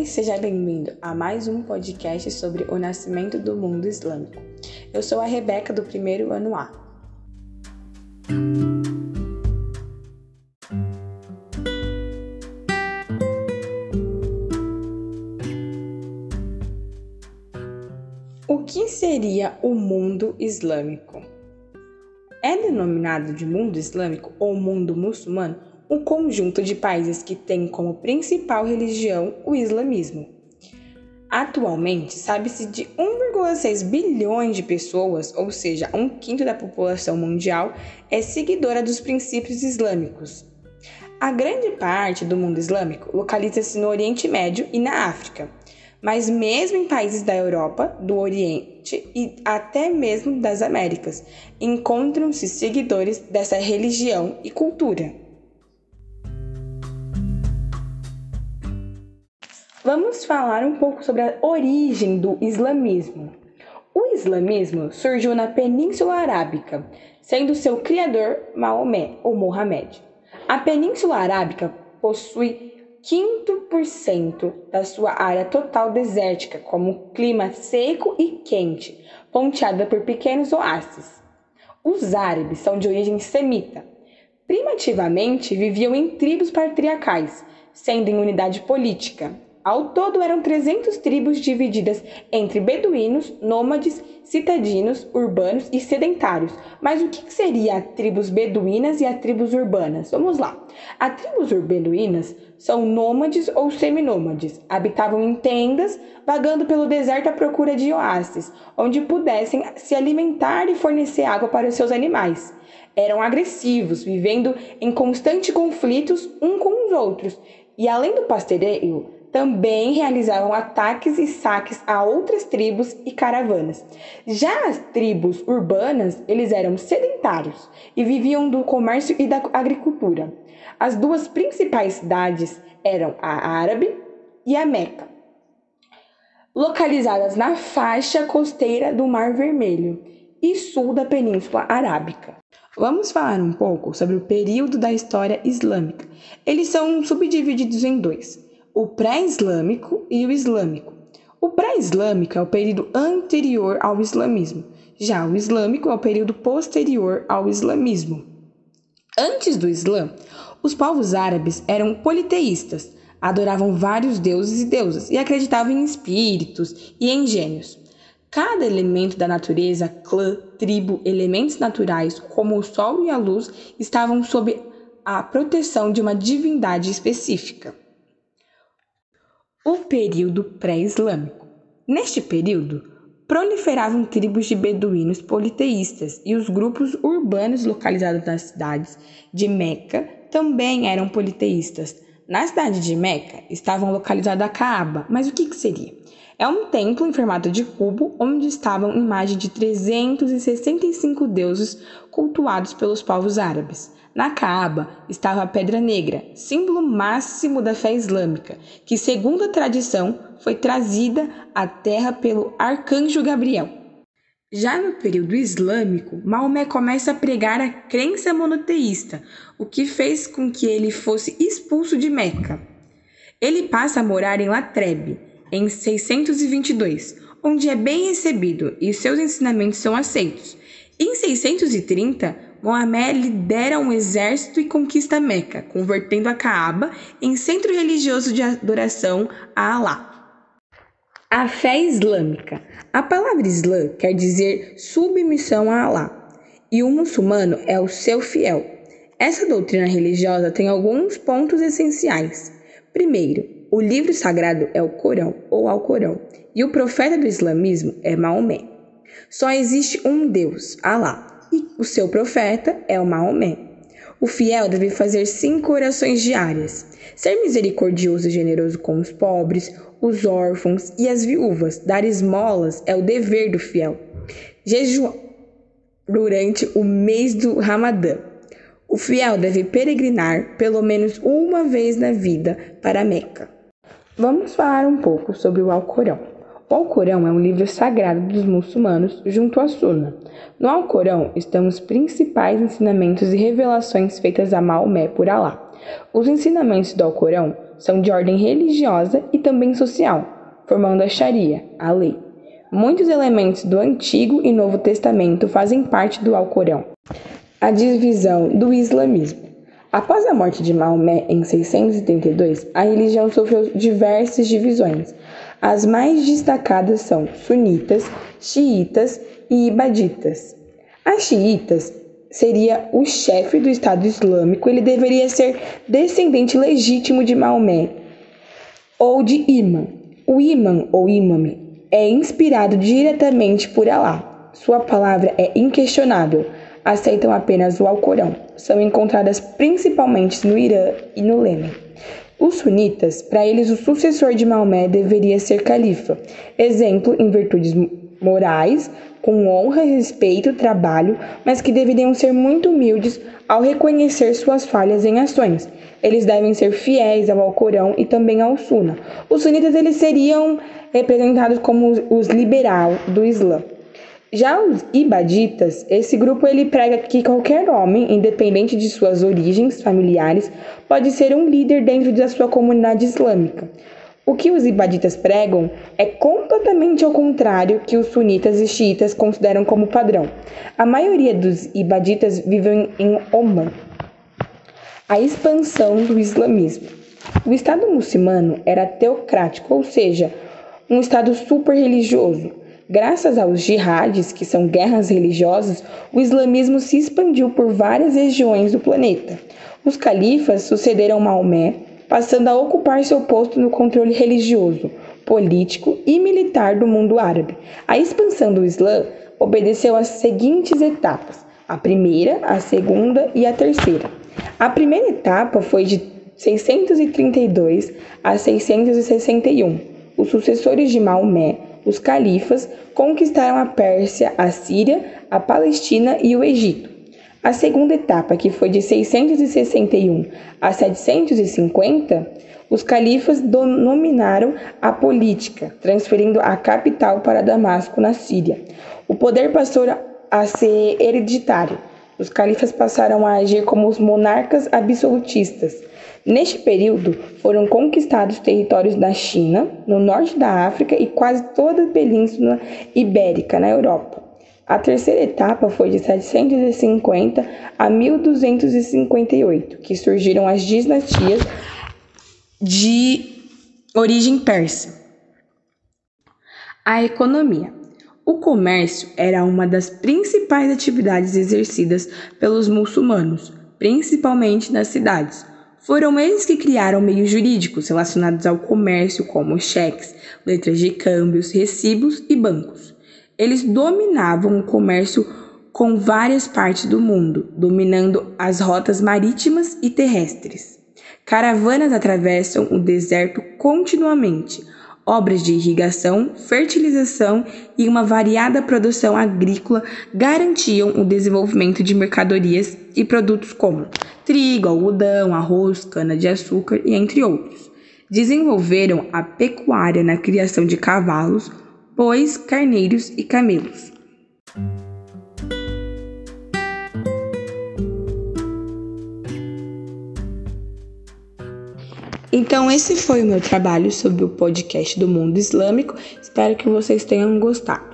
e seja bem-vindo a mais um podcast sobre o nascimento do mundo islâmico. Eu sou a Rebeca do primeiro ano A. O que seria o mundo islâmico? É denominado de mundo islâmico ou mundo muçulmano um conjunto de países que tem como principal religião o islamismo. Atualmente, sabe-se de 1,6 bilhões de pessoas, ou seja, um quinto da população mundial, é seguidora dos princípios islâmicos. A grande parte do mundo islâmico localiza-se no Oriente Médio e na África, mas mesmo em países da Europa, do Oriente e até mesmo das Américas, encontram-se seguidores dessa religião e cultura. Vamos falar um pouco sobre a origem do islamismo. O islamismo surgiu na Península Arábica, sendo seu criador Maomé ou Mohamed. A Península Arábica possui 5% da sua área total desértica, como clima seco e quente, ponteada por pequenos oásis. Os árabes são de origem semita. Primitivamente viviam em tribos patriarcais, sendo em unidade política, ao todo eram 300 tribos divididas entre beduínos, nômades, citadinos, urbanos e sedentários. Mas o que seria a tribos beduínas e as tribos urbanas? Vamos lá. As tribos beduínas são nômades ou seminômades. Habitavam em tendas, vagando pelo deserto à procura de oásis, onde pudessem se alimentar e fornecer água para os seus animais. Eram agressivos, vivendo em constantes conflitos um com os outros. E além do pastoreio, também realizavam ataques e saques a outras tribos e caravanas. Já as tribos urbanas, eles eram sedentários e viviam do comércio e da agricultura. As duas principais cidades eram a Árabe e a Meca, localizadas na faixa costeira do Mar Vermelho e sul da Península Arábica. Vamos falar um pouco sobre o período da história islâmica. Eles são subdivididos em dois o pré-islâmico e o islâmico. O pré-islâmico é o período anterior ao islamismo, já o islâmico é o período posterior ao islamismo. Antes do Islã, os povos árabes eram politeístas, adoravam vários deuses e deusas e acreditavam em espíritos e em gênios. Cada elemento da natureza, clã, tribo, elementos naturais, como o sol e a luz, estavam sob a proteção de uma divindade específica o período pré-islâmico. Neste período, proliferavam tribos de beduínos politeístas e os grupos urbanos localizados nas cidades de Meca também eram politeístas. Na cidade de Meca estavam localizados a Caaba, mas o que, que seria? É um templo em formato de cubo onde estavam imagens de 365 deuses cultuados pelos povos árabes. Na Caaba estava a Pedra Negra, símbolo máximo da fé islâmica, que, segundo a tradição, foi trazida à terra pelo arcanjo Gabriel. Já no período islâmico, Maomé começa a pregar a crença monoteísta, o que fez com que ele fosse expulso de Meca. Ele passa a morar em Latrebe, em 622, onde é bem recebido e seus ensinamentos são aceitos. Em 630, Mohamed lidera um exército e conquista Meca, convertendo a Caaba em centro religioso de adoração a Alá. A fé islâmica. A palavra Islã quer dizer submissão a Alá, e o muçulmano é o seu fiel. Essa doutrina religiosa tem alguns pontos essenciais. Primeiro, o livro sagrado é o Corão ou Alcorão, e o profeta do islamismo é Maomé. Só existe um Deus, Alá, e o seu profeta é o Maomé. O fiel deve fazer cinco orações diárias, ser misericordioso e generoso com os pobres, os órfãos e as viúvas. Dar esmolas é o dever do fiel. Jejuar durante o mês do Ramadã. O fiel deve peregrinar pelo menos uma vez na vida para Meca. Vamos falar um pouco sobre o Alcorão. O Alcorão é um livro sagrado dos muçulmanos junto à Sunna. No Alcorão estão os principais ensinamentos e revelações feitas a Maomé por Alá. Os ensinamentos do Alcorão são de ordem religiosa e também social, formando a Sharia, a lei. Muitos elementos do Antigo e Novo Testamento fazem parte do Alcorão. A divisão do islamismo. Após a morte de Maomé em 632, a religião sofreu diversas divisões. As mais destacadas são sunitas, xiitas e ibaditas. As xiitas seria o chefe do Estado Islâmico, ele deveria ser descendente legítimo de Maomé ou de Imã. O Imã ou Imam é inspirado diretamente por Alá. Sua palavra é inquestionável. Aceitam apenas o Alcorão. São encontradas principalmente no Irã e no Lêmen. Os sunitas, para eles, o sucessor de Maomé deveria ser califa, exemplo em virtudes morais, com honra, respeito, trabalho, mas que deveriam ser muito humildes ao reconhecer suas falhas em ações. Eles devem ser fiéis ao Alcorão e também ao Sunna. Os sunitas eles seriam representados como os liberal do Islã. Já os ibaditas, esse grupo ele prega que qualquer homem, independente de suas origens familiares, pode ser um líder dentro da sua comunidade islâmica. O que os ibaditas pregam é completamente ao contrário que os sunitas e xiitas consideram como padrão. A maioria dos ibaditas vivem em Oman. A expansão do islamismo. O Estado muçulmano era teocrático, ou seja, um Estado super religioso. Graças aos jihadis, que são guerras religiosas, o islamismo se expandiu por várias regiões do planeta. Os califas sucederam Maomé, passando a ocupar seu posto no controle religioso, político e militar do mundo árabe. A expansão do Islã obedeceu às seguintes etapas: a primeira, a segunda e a terceira. A primeira etapa foi de 632 a 661. Os sucessores de Maomé, os califas, conquistaram a Pérsia, a Síria, a Palestina e o Egito. A segunda etapa, que foi de 661 a 750, os califas dominaram a política, transferindo a capital para Damasco, na Síria. O poder passou a ser hereditário. Os califas passaram a agir como os monarcas absolutistas. Neste período, foram conquistados territórios da China, no norte da África e quase toda a Península Ibérica, na Europa. A terceira etapa foi de 750 a 1258, que surgiram as dinastias de origem persa. A economia. O comércio era uma das principais atividades exercidas pelos muçulmanos, principalmente nas cidades. Foram eles que criaram meios jurídicos relacionados ao comércio, como cheques, letras de câmbios, recibos e bancos. Eles dominavam o comércio com várias partes do mundo, dominando as rotas marítimas e terrestres. Caravanas atravessam o deserto continuamente. Obras de irrigação, fertilização e uma variada produção agrícola garantiam o desenvolvimento de mercadorias e produtos como trigo, algodão, arroz, cana-de-açúcar e entre outros. Desenvolveram a pecuária na criação de cavalos, bois, carneiros e camelos. Então, esse foi o meu trabalho sobre o podcast do mundo islâmico. Espero que vocês tenham gostado.